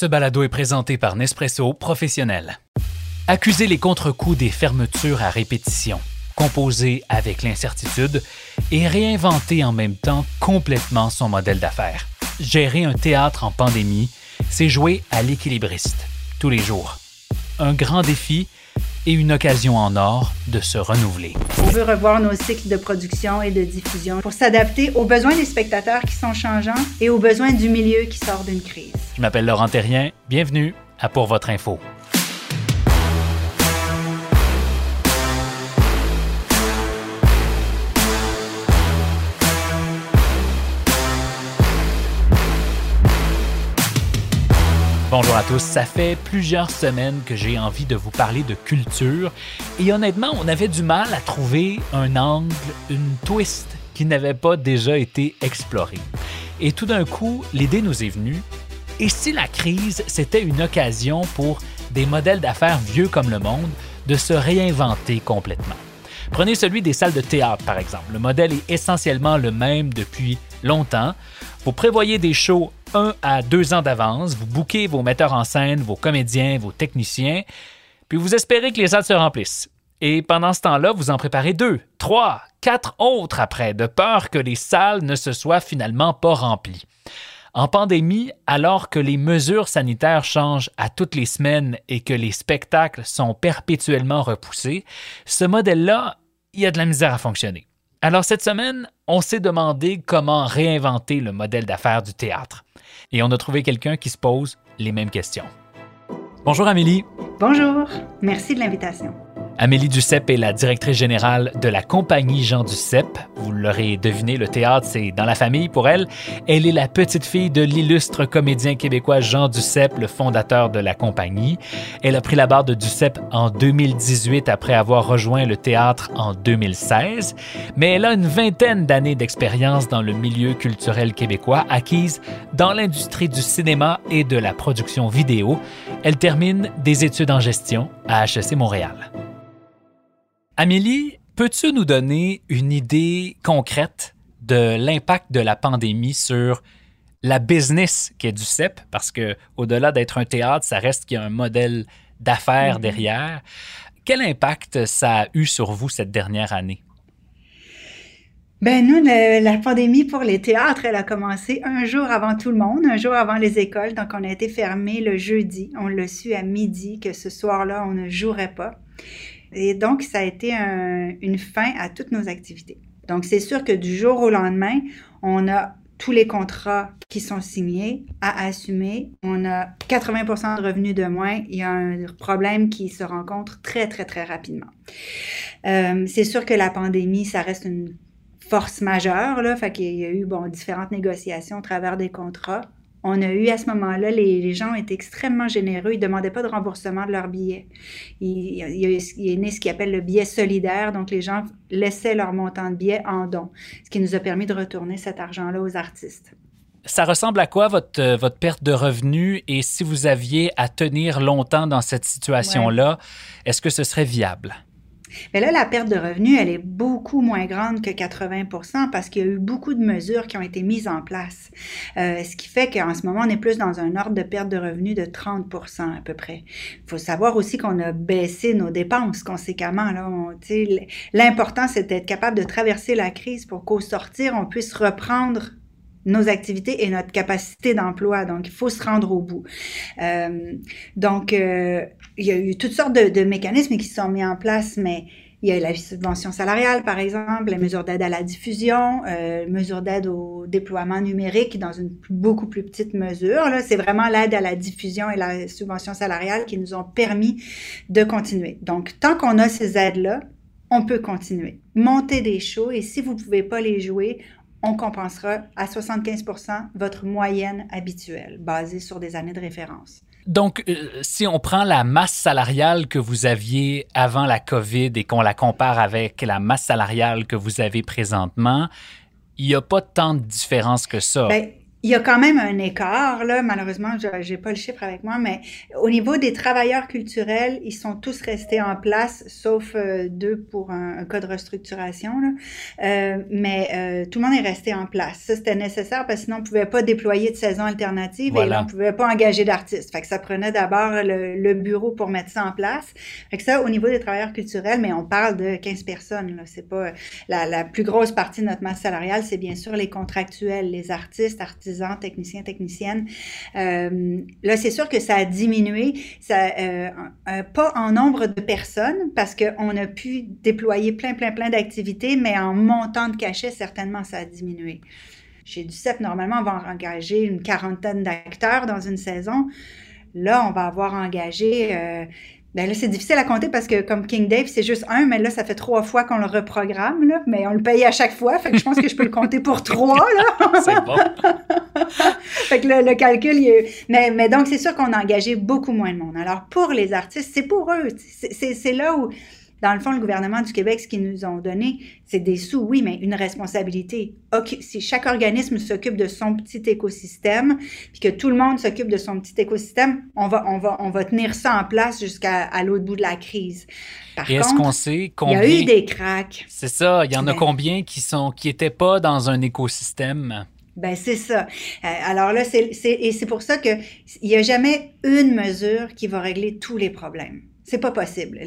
Ce balado est présenté par Nespresso Professionnel. Accuser les contre-coups des fermetures à répétition, composer avec l'incertitude et réinventer en même temps complètement son modèle d'affaires. Gérer un théâtre en pandémie, c'est jouer à l'équilibriste tous les jours. Un grand défi et une occasion en or de se renouveler. On veut revoir nos cycles de production et de diffusion pour s'adapter aux besoins des spectateurs qui sont changeants et aux besoins du milieu qui sort d'une crise. Je m'appelle Laurent Terrien, bienvenue à Pour votre info. Bonjour à tous, ça fait plusieurs semaines que j'ai envie de vous parler de culture et honnêtement, on avait du mal à trouver un angle, une twist qui n'avait pas déjà été exploré. Et tout d'un coup, l'idée nous est venue, et si la crise, c'était une occasion pour des modèles d'affaires vieux comme le monde de se réinventer complètement? Prenez celui des salles de théâtre, par exemple. Le modèle est essentiellement le même depuis longtemps. Vous prévoyez des shows un à deux ans d'avance, vous bouquez vos metteurs en scène, vos comédiens, vos techniciens, puis vous espérez que les salles se remplissent. Et pendant ce temps-là, vous en préparez deux, trois, quatre autres après, de peur que les salles ne se soient finalement pas remplies. En pandémie, alors que les mesures sanitaires changent à toutes les semaines et que les spectacles sont perpétuellement repoussés, ce modèle-là, il y a de la misère à fonctionner. Alors cette semaine, on s'est demandé comment réinventer le modèle d'affaires du théâtre. Et on a trouvé quelqu'un qui se pose les mêmes questions. Bonjour Amélie. Bonjour, merci de l'invitation. Amélie Duceppe est la directrice générale de la compagnie Jean Duceppe. Vous l'aurez deviné, le théâtre, c'est dans la famille pour elle. Elle est la petite fille de l'illustre comédien québécois Jean Duceppe, le fondateur de la compagnie. Elle a pris la barre de Duceppe en 2018 après avoir rejoint le théâtre en 2016. Mais elle a une vingtaine d'années d'expérience dans le milieu culturel québécois, acquise dans l'industrie du cinéma et de la production vidéo. Elle termine des études en gestion à HEC Montréal. Amélie, peux-tu nous donner une idée concrète de l'impact de la pandémie sur la business qui est du CEP? Parce que au-delà d'être un théâtre, ça reste qu'il y a un modèle d'affaires mm-hmm. derrière. Quel impact ça a eu sur vous cette dernière année? Ben nous, la pandémie pour les théâtres, elle a commencé un jour avant tout le monde, un jour avant les écoles. Donc, on a été fermé le jeudi. On l'a su à midi que ce soir-là, on ne jouerait pas. Et donc, ça a été une fin à toutes nos activités. Donc, c'est sûr que du jour au lendemain, on a tous les contrats qui sont signés à assumer. On a 80% de revenus de moins. Il y a un problème qui se rencontre très, très, très rapidement. Euh, c'est sûr que la pandémie, ça reste une force majeure, là. Fait qu'il y a eu, différentes négociations au travers des contrats on a eu à ce moment-là, les, gens étaient extrêmement généreux. Ils ne demandaient pas de remboursement de leur billet. Il, y a né ce qu'ils appelle le billet solidaire. Donc, les gens laissaient leur montant de billet en don, ce qui nous a permis de retourner cet argent-là aux artistes. Ça ressemble à quoi votre, votre perte de revenus et si vous aviez à tenir longtemps dans cette situation-là, est-ce que ce serait viable? Mais là, la perte de revenus, elle est beaucoup moins grande que 80% parce qu'il y a eu beaucoup de mesures qui ont été mises en place. Euh, ce qui fait qu'en ce moment, on est plus dans un ordre de perte de revenus de 30% à peu près. Il faut savoir aussi qu'on a baissé nos dépenses conséquemment. L'important, c'est d'être capable de traverser la crise pour qu'au sortir, on puisse reprendre nos activités et notre capacité d'emploi. Donc, il faut se rendre au bout. Euh, donc, euh, il y a eu toutes sortes de, mécanismes qui sont mis en place, mais il y a la subvention salariale, par exemple, les mesures d'aide à la diffusion, euh, mesures d'aide au déploiement numérique dans une beaucoup plus petite mesure. C'est vraiment l'aide à la diffusion et la subvention salariale qui nous ont permis de continuer. Donc, tant qu'on a ces aides-là, on peut continuer. Monter des shows et si vous ne pouvez pas les jouer, on compensera à 75 votre moyenne habituelle, basée sur des années de référence. Donc, euh, si on prend la masse salariale que vous aviez avant la COVID et qu'on la compare avec la masse salariale que vous avez présentement, il n'y a pas tant de différence que ça. Ben, il y a quand même un écart, là. Malheureusement, je n'ai pas le chiffre avec moi, mais au niveau des travailleurs culturels, ils sont tous restés en place, sauf euh, deux pour un, cas de restructuration. Là. Euh, mais euh, tout le monde est resté en place. Ça, c'était nécessaire parce que sinon, on ne pouvait pas déployer de saison alternative et on ne pouvait pas engager d'artistes. Fait que ça prenait d'abord le, bureau pour mettre ça en place. Fait que ça, au niveau des travailleurs culturels, mais on parle de 15 personnes. Là. C'est pas la, la plus grosse partie de notre masse salariale, c'est bien sûr les contractuels, les artistes, artistes techniciens, techniciennes. Euh, là, c'est sûr que ça a diminué, ça, euh, pas en nombre de personnes, parce qu'on a pu déployer plein, plein, plein d'activités, mais en montant de cachet, certainement, ça a diminué. Chez Duceppe, normalement, on va engager une quarantaine d'acteurs dans une saison. Là, on va avoir engagé euh, ben là, c'est difficile à compter parce que comme King Dave, c'est juste un, mais là, ça fait trois fois qu'on le reprogramme, là, mais on le paye à chaque fois. Fait que je pense que je peux le compter pour trois, là. c'est bon. fait que le, calcul, il est... mais, mais donc, c'est sûr qu'on a engagé beaucoup moins de monde. Alors, pour les artistes, c'est pour eux. C'est là où dans le fond, le gouvernement du Québec, ce qu'ils nous ont donné, c'est des sous, oui, mais une responsabilité. Si chaque organisme s'occupe de son petit écosystème, puis que tout le monde s'occupe de son petit écosystème, on va, on va, on va tenir ça en place jusqu'à l'autre bout de la crise. Par Et est-ce qu'on sait combien... Il y a eu des cracks. C'est ça. Il y en a combien qui sont qui n'étaient pas dans un écosystème? Ben c'est ça. Euh, alors là, c'est, et c'est pour ça qu'il n'y a jamais une mesure qui va régler tous les problèmes. C'est pas possible.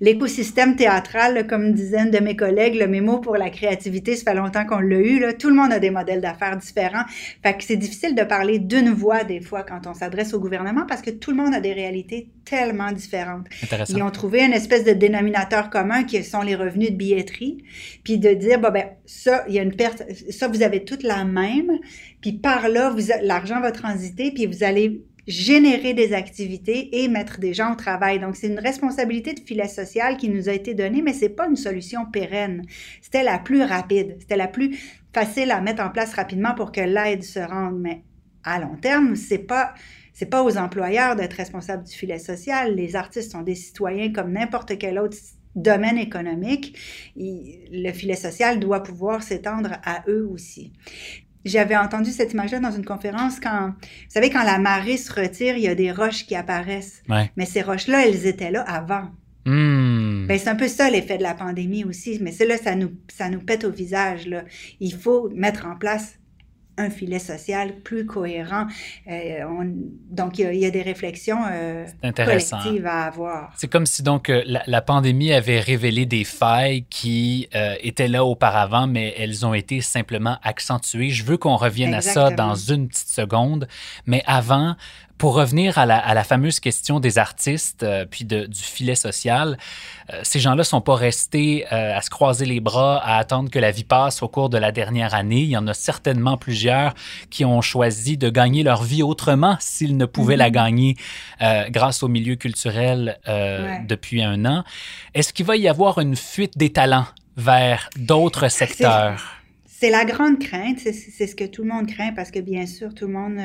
L'écosystème théâtral, comme disaient une de mes collègues, le mémo pour la créativité, ça fait longtemps qu'on l'a eu. Là. Tout le monde a des modèles d'affaires différents. Fait que c'est difficile de parler d'une voix des fois quand on s'adresse au gouvernement parce que tout le monde a des réalités tellement différentes. Ils ont trouvé une espèce de dénominateur commun qui sont les revenus de billetterie, puis de dire bon ben ça il y a une perte, ça vous avez toute la même, puis par là vous l'argent va transiter, puis vous allez générer des activités et mettre des gens au travail. Donc, c'est une responsabilité de filet social qui nous a été donnée, mais c'est pas une solution pérenne. C'était la plus rapide, c'était la plus facile à mettre en place rapidement pour que l'aide se rende. Mais à long terme, c'est pas c'est pas aux employeurs d'être responsables du filet social. Les artistes sont des citoyens comme n'importe quel autre domaine économique. le filet social doit pouvoir s'étendre à eux aussi. J'avais entendu cette image-là dans une conférence quand, vous savez, quand la marée se retire, il y a des roches qui apparaissent. Mais ces roches-là, elles étaient là avant. Hmm. Ben, c'est un peu ça l'effet de la pandémie aussi. Mais cela, ça nous, ça nous pète au visage. Là. Il faut mettre en place un filet social plus cohérent. Euh, donc, il y, a des réflexions euh, collectives à avoir. C'est comme si donc euh, la, pandémie avait révélé des failles qui étaient là auparavant, mais elles ont été simplement accentuées. Je veux qu'on revienne à ça dans une petite seconde, mais avant, pour revenir à la, fameuse question des artistes euh, puis du filet social, euh, ces gens-là sont pas restés euh, à se croiser les bras, à attendre que la vie passe au cours de la dernière année. Il y en a certainement plusieurs qui ont choisi de gagner leur vie autrement s'ils ne pouvaient la mm-hmm. gagner grâce au milieu culturel depuis un an. Est-ce qu'il va y avoir une fuite des talents vers d'autres secteurs? C'est la grande crainte, c'est ce que tout le monde craint parce que bien sûr, tout le monde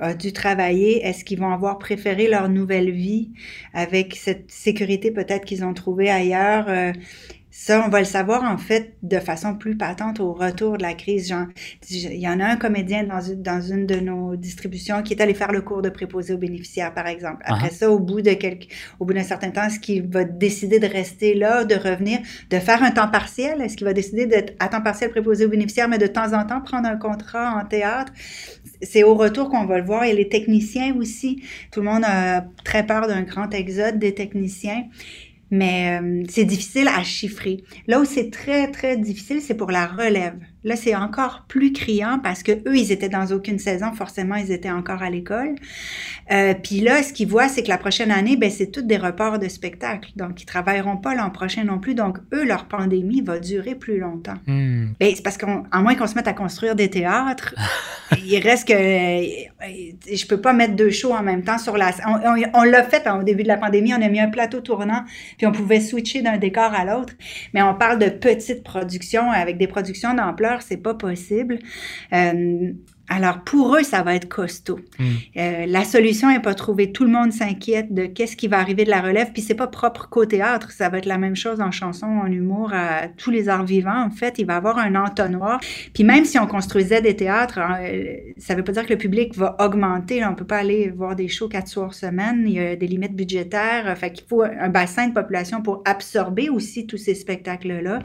a dû travailler, est-ce qu'ils vont avoir préféré leur nouvelle vie avec cette sécurité peut-être qu'ils ont trouvée ailleurs? Euh, ça, on va le savoir en fait de façon plus patente au retour de la crise. Genre, il y en a un comédien dans une, dans une de nos distributions qui est allé faire le cours de préposé aux bénéficiaires, par exemple. Après uh-huh. ça, au bout de quelques, au bout d'un certain temps, est-ce qu'il va décider de rester là, de revenir, de faire un temps partiel? Est-ce qu'il va décider d'être à temps partiel préposé aux bénéficiaires, mais de temps en temps prendre un contrat en théâtre? C'est au retour qu'on va le voir. Et les techniciens aussi. Tout le monde a très peur d'un grand exode des techniciens mais euh, c'est difficile à chiffrer. Là où c'est très, très difficile, c'est pour la relève. Là, c'est encore plus criant parce que eux, ils étaient dans aucune saison, forcément, ils étaient encore à l'école. Euh, puis là, ce qu'ils voient, c'est que la prochaine année, ben, c'est toutes des reports de spectacles. Donc, ils travailleront pas l'an prochain non plus. Donc, eux, leur pandémie va durer plus longtemps. Hmm. Ben, c'est parce qu'à moins qu'on se mette à construire des théâtres, il reste que je peux pas mettre deux shows en même temps sur la. On, on, l'a fait hein, au début de la pandémie. On a mis un plateau tournant, puis on pouvait switcher d'un décor à l'autre. Mais on parle de petites productions avec des productions d'ampleur c'est pas possible. Euh, alors, pour eux, ça va être costaud. Hmm. Euh, la solution n'est pas trouvée. Tout le monde s'inquiète de qu'est-ce qui va arriver de la relève. Puis, c'est pas propre qu'au théâtre. Ça va être la même chose en chanson, en humour, à tous les arts vivants. En fait, il va y avoir un entonnoir. Puis, même si on construisait des théâtres, euh, ça veut pas dire que le public va augmenter. Là, on peut pas aller voir des shows quatre soirs semaine. Il y a des limites budgétaires. Fait qu'il faut un bassin de population pour absorber aussi tous ces spectacles-là.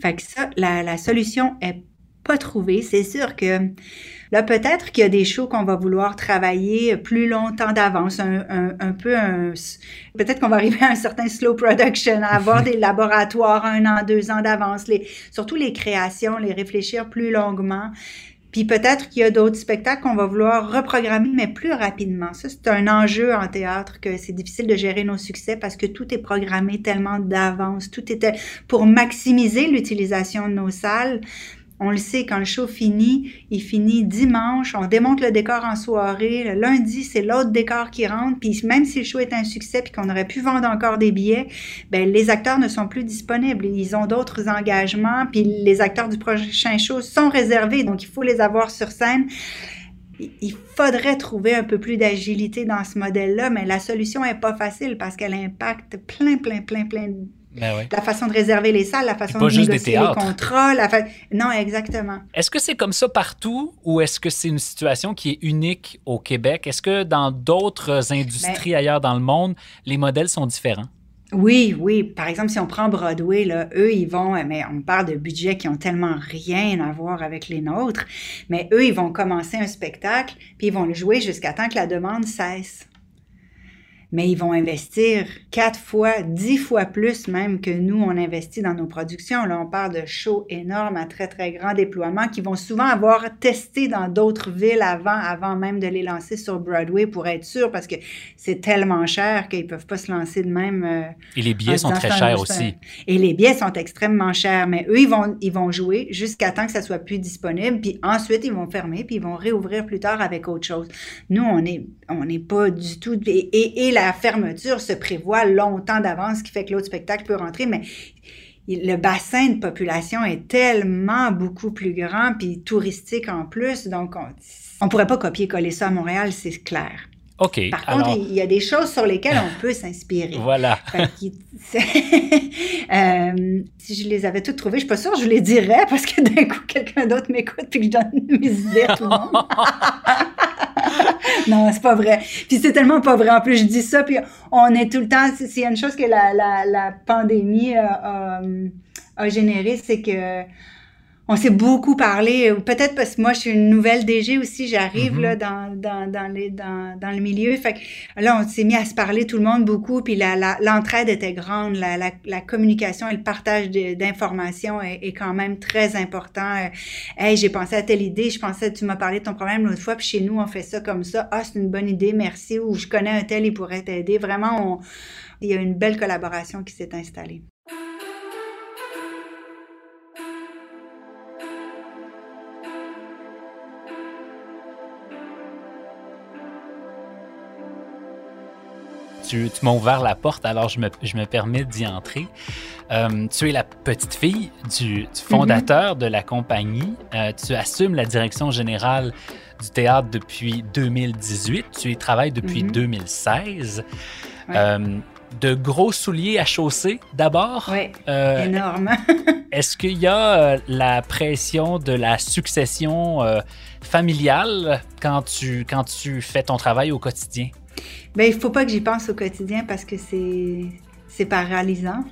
Fait que ça, la, la solution est pas trouvée. C'est sûr que Là, peut-être qu'il y a des shows qu'on va vouloir travailler plus longtemps d'avance, un, un, un, peu un... Peut-être qu'on va arriver à un certain slow production, à avoir des laboratoires un an, deux ans d'avance, les, surtout les créations, les réfléchir plus longuement. Puis peut-être qu'il y a d'autres spectacles qu'on va vouloir reprogrammer, mais plus rapidement. Ça, c'est un enjeu en théâtre que c'est difficile de gérer nos succès parce que tout est programmé tellement d'avance. Tout était pour maximiser l'utilisation de nos salles. On le sait, quand le show finit, il finit dimanche, on démonte le décor en soirée, le lundi, c'est l'autre décor qui rentre, puis même si le show est un succès puis qu'on aurait pu vendre encore des billets, ben les acteurs ne sont plus disponibles, ils ont d'autres engagements, puis les acteurs du prochain show sont réservés, donc il faut les avoir sur scène. Il faudrait trouver un peu plus d'agilité dans ce modèle-là, mais la solution est pas facile parce qu'elle impacte plein, plein, plein, plein ben La façon de réserver les salles, la façon de négocier les contrats. La fa... Non, exactement. Est-ce que c'est comme ça partout ou est-ce que c'est une situation qui est unique au Québec? Est-ce que dans d'autres industries ben ailleurs dans le monde, les modèles sont différents? Oui, oui. Par exemple, si on prend Broadway, là, eux, ils vont, mais on parle de budgets qui ont tellement rien à voir avec les nôtres, mais eux, ils vont commencer un spectacle, puis ils vont le jouer jusqu'à temps que la demande cesse mais ils vont investir quatre fois, dix fois plus même que nous, on investit dans nos productions. Là, on parle de shows énormes à très, très grand déploiement qui vont souvent avoir testé dans d'autres villes avant, avant même de les lancer sur Broadway pour être sûr parce que c'est tellement cher qu'ils peuvent pas se lancer de même. Euh, Et les billets sont très chers aussi. Et les billets sont extrêmement chers, mais eux, ils vont, ils vont jouer jusqu'à temps que ça soit plus disponible, puis ensuite, ils vont fermer, puis ils vont réouvrir plus tard avec autre chose. Nous, on n'est on n'est pas du tout... Et, et, la fermeture se prévoit longtemps d'avance, ce qui fait que l'autre spectacle peut rentrer, mais le bassin de population est tellement beaucoup plus grand, puis touristique en plus, donc on ne pourrait pas copier-coller ça à Montréal, c'est clair. OK. Par contre, il y a des choses sur lesquelles on peut s'inspirer. voilà. euh, si je les avais toutes trouvées, je suis pas sûre je les dirais parce que d'un coup, quelqu'un d'autre m'écoute et que je donne mes idées à tout le monde. non, c'est pas vrai. Puis c'est tellement pas vrai. En plus, je dis ça, puis on est tout le temps... S'il y a une chose que la, pandémie a, a, a généré, c'est que on s'est beaucoup parlé, peut-être parce que moi, je suis une nouvelle DG aussi, j'arrive mm-hmm. là dans, dans, dans, les, dans, dans, le milieu. Fait que là, on s'est mis à se parler tout le monde beaucoup, puis l'entraide la, était grande, la, la, la, communication et le partage d'informations est, est, quand même très important. Euh, hey, j'ai pensé à telle idée, je pensais, tu m'as parlé de ton problème l'autre fois, puis chez nous, on fait ça comme ça. Ah, c'est une bonne idée, merci. Ou je connais un tel, il pourrait t'aider. Vraiment, on, il y a une belle collaboration qui s'est installée. Tu, m'as ouvert la porte, alors je me, je me permets d'y entrer. Euh, tu es la petite fille du, fondateur de la compagnie. Euh, tu assumes la direction générale du théâtre depuis 2018. Tu y travailles depuis 2016. Mhm. Euh, de gros souliers à chausser d'abord? Oui, énorme. Est-ce qu'il y a la pression de la succession familiale quand tu, quand tu fais ton travail au quotidien? Ben, il faut pas que j'y pense au quotidien parce que c'est, c'est paralysant.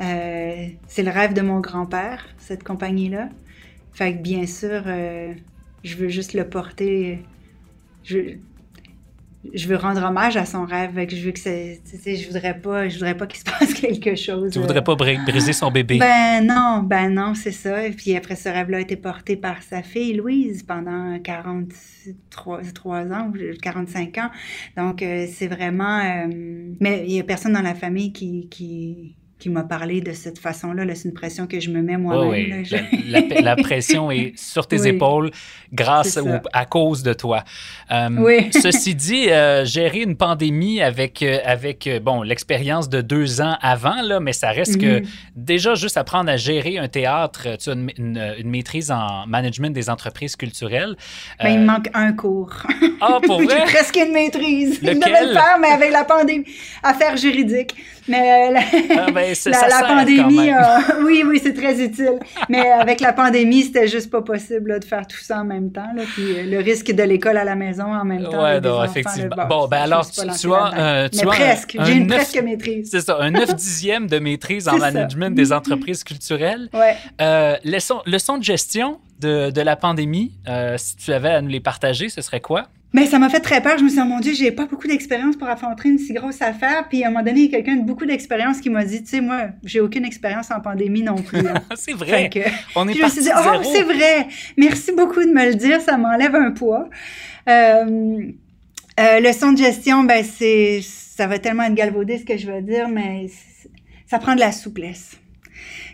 Euh, c'est le rêve de mon grand-père, cette compagnie-là. Fait bien sûr, euh, je veux juste le porter. Je veux rendre hommage à son rêve. Que je veux que c'est, je voudrais pas, je voudrais pas qu'il se passe quelque chose. Tu voudrais pas briser son bébé. Ben non, ben non, c'est ça. Et puis après, ce rêve-là a été porté par sa fille Louise pendant 43 ans, 45 ans. Donc euh, c'est vraiment. Euh, mais il y a personne dans la famille qui, qui qui m'a parlé de cette façon-là. -là, c'est une pression que je me mets moi-même. Oui, oui. La, pression est sur tes épaules grâce ou à cause de toi. Euh, oui. ceci dit, euh, gérer une pandémie avec, euh, avec bon, l'expérience de deux ans avant, là, mais ça reste que mhm. déjà juste apprendre à gérer un théâtre, tu as une, une, maîtrise en management des entreprises culturelles. Ben, il me manque un cours. Ah, pour vrai? presque une maîtrise. Lequel? Je devais le faire, mais avec la pandémie. Affaires juridiques. Mais la, ah, ben, la, pandémie, oui, oui, c'est très utile. Mais avec la pandémie, c'était juste pas possible de faire tout ça en même temps. Là, puis euh, le risque de l'école à la maison en même temps. Oui, non, effectivement. bon, ben alors, tu, tu as, euh, tu Mais presque, j'ai une presque maîtrise. C'est ça, un 9 dixième de maîtrise en management des entreprises culturelles. Ouais. Euh, leçon, de gestion de, de la pandémie, euh, si tu avais à nous les partager, ce serait quoi? Mais ça m'a fait très peur. Je me suis dit, oh mon Dieu, j'ai pas beaucoup d'expérience pour affronter une si grosse affaire. Puis à un moment donné, il y a quelqu'un de beaucoup d'expérience qui m'a dit, tu sais, moi, j'ai aucune expérience en pandémie non plus. c'est vrai. On est je me suis dit, oh, c'est vrai. Merci beaucoup de me le dire. Ça m'enlève un poids. Euh, euh, leçon de gestion, ben c'est, ça va tellement être galvaudé ce que je veux dire, mais ça prend de la souplesse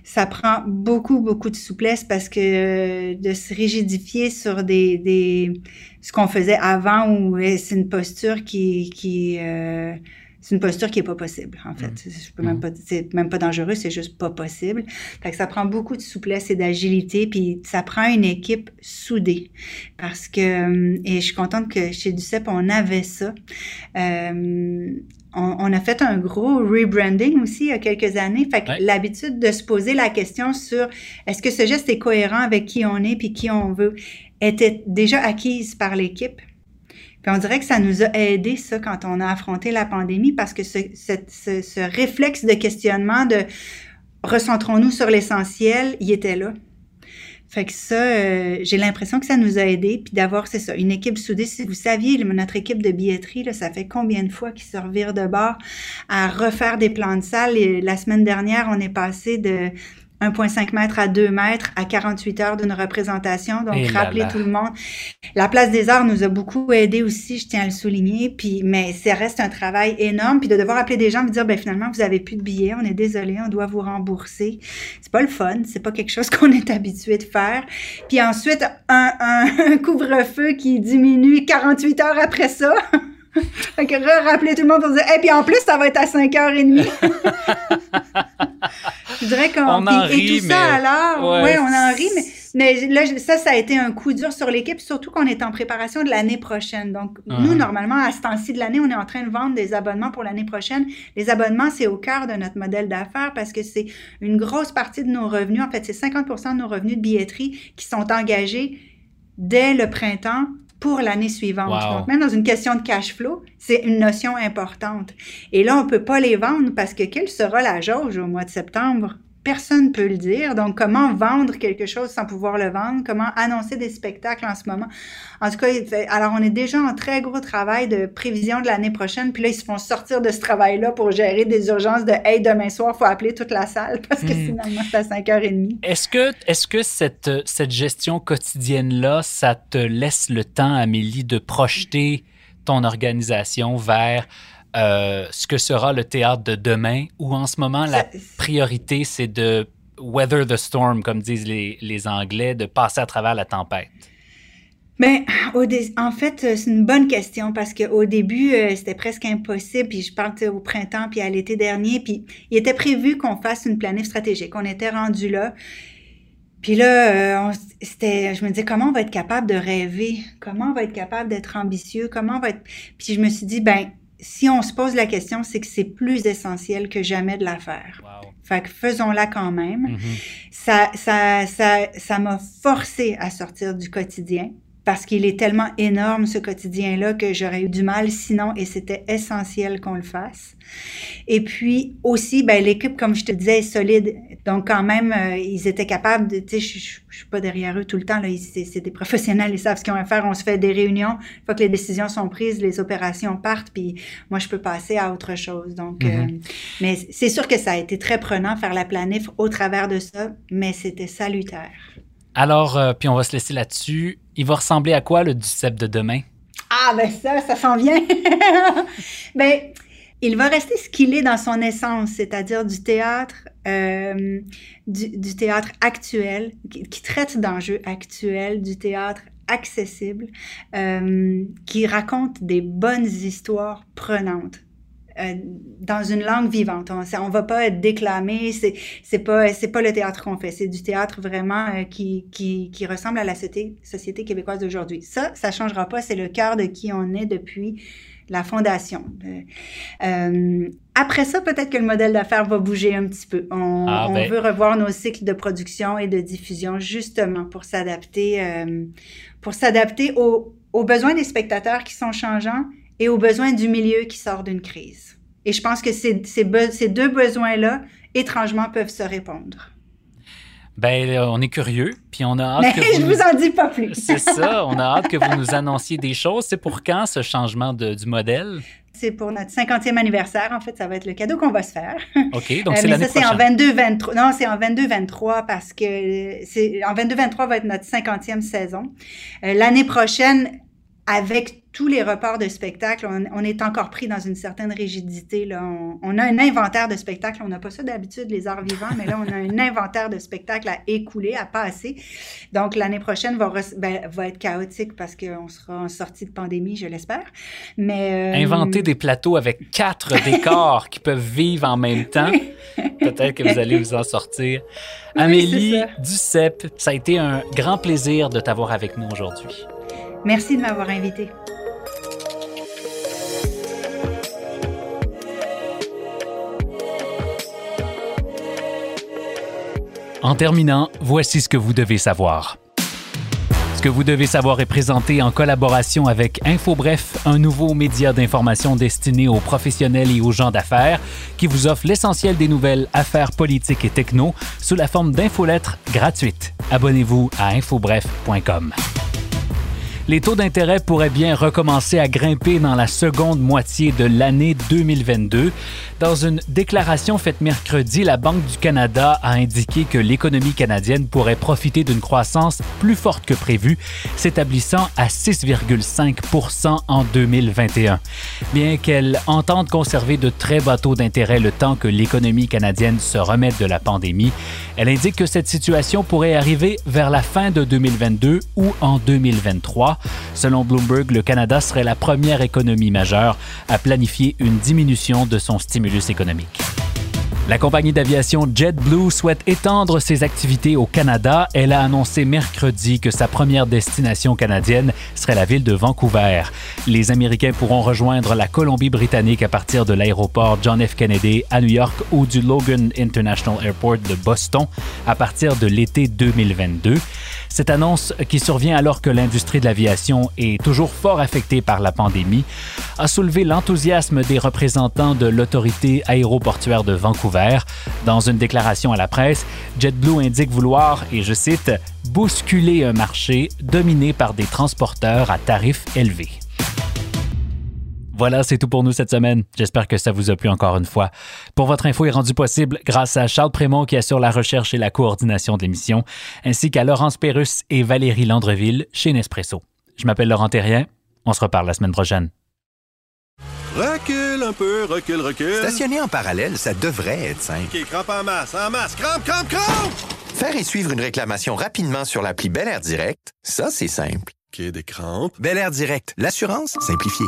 ça prend beaucoup, beaucoup de souplesse parce que euh, de se rigidifier sur des, des ce qu'on faisait avant ou c'est une posture qui, qui euh, c'est une posture qui est pas possible en fait. Mm. Je peux même mm. pas, c'est même pas dangereux, c'est juste pas possible. Fait que ça prend beaucoup de souplesse et d'agilité, puis ça prend une équipe soudée parce que euh, et je suis contente que chez Ducep on avait ça. Euh, on, a fait un gros rebranding aussi il y a quelques années. Fait que l'habitude de se poser la question sur est-ce que ce geste est cohérent avec qui on est puis qui on veut était déjà acquise par l'équipe. Puis on dirait que ça nous a aidé, ça, quand on a affronté la pandémie, parce que ce, réflexe de questionnement de recentrons-nous sur l'essentiel, il était là. Fait que ça, euh, j'ai l'impression que ça nous a aidés. Puis d'avoir, c'est ça, une équipe soudée. Si vous saviez, notre équipe de billetterie, là, ça fait combien de fois qu'ils se revirent de bord à refaire des plans de salle? La semaine dernière, on est passé de 1,5 mètres à 2 mètres à 48 heures d'une représentation. Donc, rappeler tout le monde. La Place des Arts nous a beaucoup aidé aussi, je tiens à le souligner. Puis, mais ça reste un travail énorme. Puis de devoir appeler des gens et dire, ben finalement, vous avez plus de billets, on est désolé, on doit vous rembourser. C'est pas le fun, c'est pas quelque chose qu'on est habitué de faire. Puis ensuite, un, un, un couvre-feu qui diminue 48 heures après ça. fait que rappeler tout le monde pour dire, et puis en plus, ça va être à 5h30. je dirais qu'on. On en rit, et tout ça alors. Ouais, on en rit, mais, mais là, ça, ça a été un coup dur sur l'équipe, surtout qu'on est en préparation de l'année prochaine. Donc, nous, normalement, à ce temps-ci de l'année, on est en train de vendre des abonnements pour l'année prochaine. Les abonnements, c'est au cœur de notre modèle d'affaires parce que c'est une grosse partie de nos revenus. En fait, c'est 50% de nos revenus de billetterie qui sont engagés dès le printemps pour l'année suivante. Donc, même dans une question de cash flow, c'est une notion importante. Et là, on peut pas les vendre parce que quelle sera la jauge au mois de septembre? Personne ne peut le dire. Donc, comment vendre quelque chose sans pouvoir le vendre? Comment annoncer des spectacles en ce moment? En tout cas, alors on est déjà en très gros travail de prévision de l'année prochaine. Puis là, ils se font sortir de ce travail-là pour gérer des urgences de Hey, demain soir, il faut appeler toute la salle parce que hmm. finalement, c'est à 5h30. Est-ce que, est-ce que cette, cette gestion quotidienne-là, ça te laisse le temps, Amélie, de projeter ton organisation vers euh, ce que sera le théâtre de demain, ou en ce moment, la priorité, c'est de weather the storm, comme disent les, les Anglais, de passer à travers la tempête? Mais en fait, euh, c'est une bonne question parce qu'au début, euh, c'était presque impossible. Puis je parle au printemps puis à l'été dernier. Puis il était prévu qu'on fasse une planif stratégique. On était rendu là. Puis là, c'était, je me disais comment on va être capable de rêver, comment on va être capable d'être ambitieux, comment on va être. Puis je me suis dit ben si on se pose la question, c'est que c'est plus essentiel que jamais de la faire. Fait que faisons-la quand même. Mm-hmm. Ça, ça, ça, ça m'a forcé à sortir du quotidien parce qu'il est tellement énorme ce quotidien-là que j'aurais eu du mal sinon et c'était essentiel qu'on le fasse. Et puis aussi, ben, l'équipe, comme je te disais, est solide. Donc quand même, euh, ils étaient capables de, tu sais, je, je, suis pas derrière eux tout le temps, là, c'est des professionnels, ils savent ce qu'ils ont à faire. On se fait des réunions, une fois que les décisions sont prises, les opérations partent, puis moi, je peux passer à autre chose. Donc, euh, mm-hmm. mais c'est sûr que ça a été très prenant faire la planif au travers de ça, mais c'était salutaire. Alors, euh, puis on va se laisser là-dessus. Il va ressembler à quoi le Ducep de demain? Ah, ben ça, ça s'en vient. ben, il va rester ce qu'il est dans son essence, c'est-à-dire du théâtre, euh, du, théâtre actuel, qui, traite d'enjeux actuels, du théâtre accessible, euh, qui raconte des bonnes histoires prenantes. Euh, dans une langue vivante. On, on va pas être déclamé, c'est c'est pas c'est pas le théâtre qu'on fait, c'est du théâtre vraiment euh, qui, qui, qui ressemble à la société, société québécoise d'aujourd'hui. Ça, ça changera pas, c'est le cœur de qui on est depuis la fondation. Euh, après ça, peut-être que le modèle d'affaires va bouger un petit peu. On, ah, on ben. veut revoir nos cycles de production et de diffusion justement pour s'adapter, euh, pour s'adapter aux, aux besoins des spectateurs qui sont changeants et aux besoins du milieu qui sort d'une crise. Et je pense que ces, ces, deux besoins-là, étrangement, peuvent se répondre. Ben, on est curieux, puis on a hâte Mais que je vous en dis pas plus. C'est ça, on a hâte que vous nous annonciez des choses. C'est pour quand ce changement de, du modèle? C'est pour notre 50e anniversaire, en fait, ça va être le cadeau qu'on va se faire. OK, donc euh, c'est l'année prochaine. c'est en 22-23. Non, c'est en 22-23 parce que c'est en 22-23 va être notre 50e saison. Euh, l'année prochaine, avec tous les reports de spectacles, on, est encore pris dans une certaine rigidité. Là. On, a un inventaire de spectacles. On n'a pas ça d'habitude, les arts vivants, mais là, on a un inventaire de spectacles à écouler, à passer. Donc, l'année prochaine va, ben, va être chaotique parce qu'on sera en sortie de pandémie, je l'espère. Mais euh, Inventer des plateaux avec quatre décors qui peuvent vivre en même temps. Peut-être que vous allez vous en sortir. Amélie Duceppe, ça a été un grand plaisir de t'avoir avec nous aujourd'hui. Merci de m'avoir invité. En terminant, voici ce que vous devez savoir. Ce que vous devez savoir est présenté en collaboration avec InfoBref, un nouveau média d'information destiné aux professionnels et aux gens d'affaires qui vous offre l'essentiel des nouvelles affaires politiques et techno sous la forme d'infolettres gratuites. Abonnez-vous à infobref.com les taux d'intérêt pourraient bien recommencer à grimper dans la seconde moitié de l'année 2022. Dans une déclaration faite mercredi, la Banque du Canada a indiqué que l'économie canadienne pourrait profiter d'une croissance plus forte que prévu, s'établissant à 6,5% en 2021. Bien qu'elle entende conserver de très bas taux d'intérêt le temps que l'économie canadienne se remette de la pandémie, elle indique que cette situation pourrait arriver vers la fin de 2022 ou en 2023 Selon Bloomberg, le Canada serait la première économie majeure à planifier une diminution de son stimulus économique. La compagnie d'aviation JetBlue souhaite étendre ses activités au Canada. Elle a annoncé mercredi que sa première destination canadienne serait la ville de Vancouver. Les Américains pourront rejoindre la Colombie-Britannique à partir de l'aéroport John F. Kennedy à New York ou du Logan International Airport de Boston à partir de l'été 2022. Cette annonce, qui survient alors que l'industrie de l'aviation est toujours fort affectée par la pandémie, a soulevé l'enthousiasme des représentants de l'autorité aéroportuaire de Vancouver. Dans une déclaration à la presse, JetBlue indique vouloir, et je cite, bousculer un marché dominé par des transporteurs à tarifs élevés. Voilà, c'est tout pour nous cette semaine. J'espère que ça vous a plu encore une fois. Pour votre info est rendu possible grâce à Charles Prémont qui assure la recherche et la coordination d'émissions, ainsi qu'à Laurence Pérus et Valérie Landreville chez Nespresso. Je m'appelle Laurent Terrien. On se reparle la semaine prochaine. Recule un peu, recule, recule. Stationner en parallèle, ça devrait être simple. OK, crampe en masse, en masse, crampe, crampe, crampe! Faire et suivre une réclamation rapidement sur l'appli Bel Air Direct, ça, c'est simple. OK, des crampes. Bel Air Direct, l'assurance simplifiée.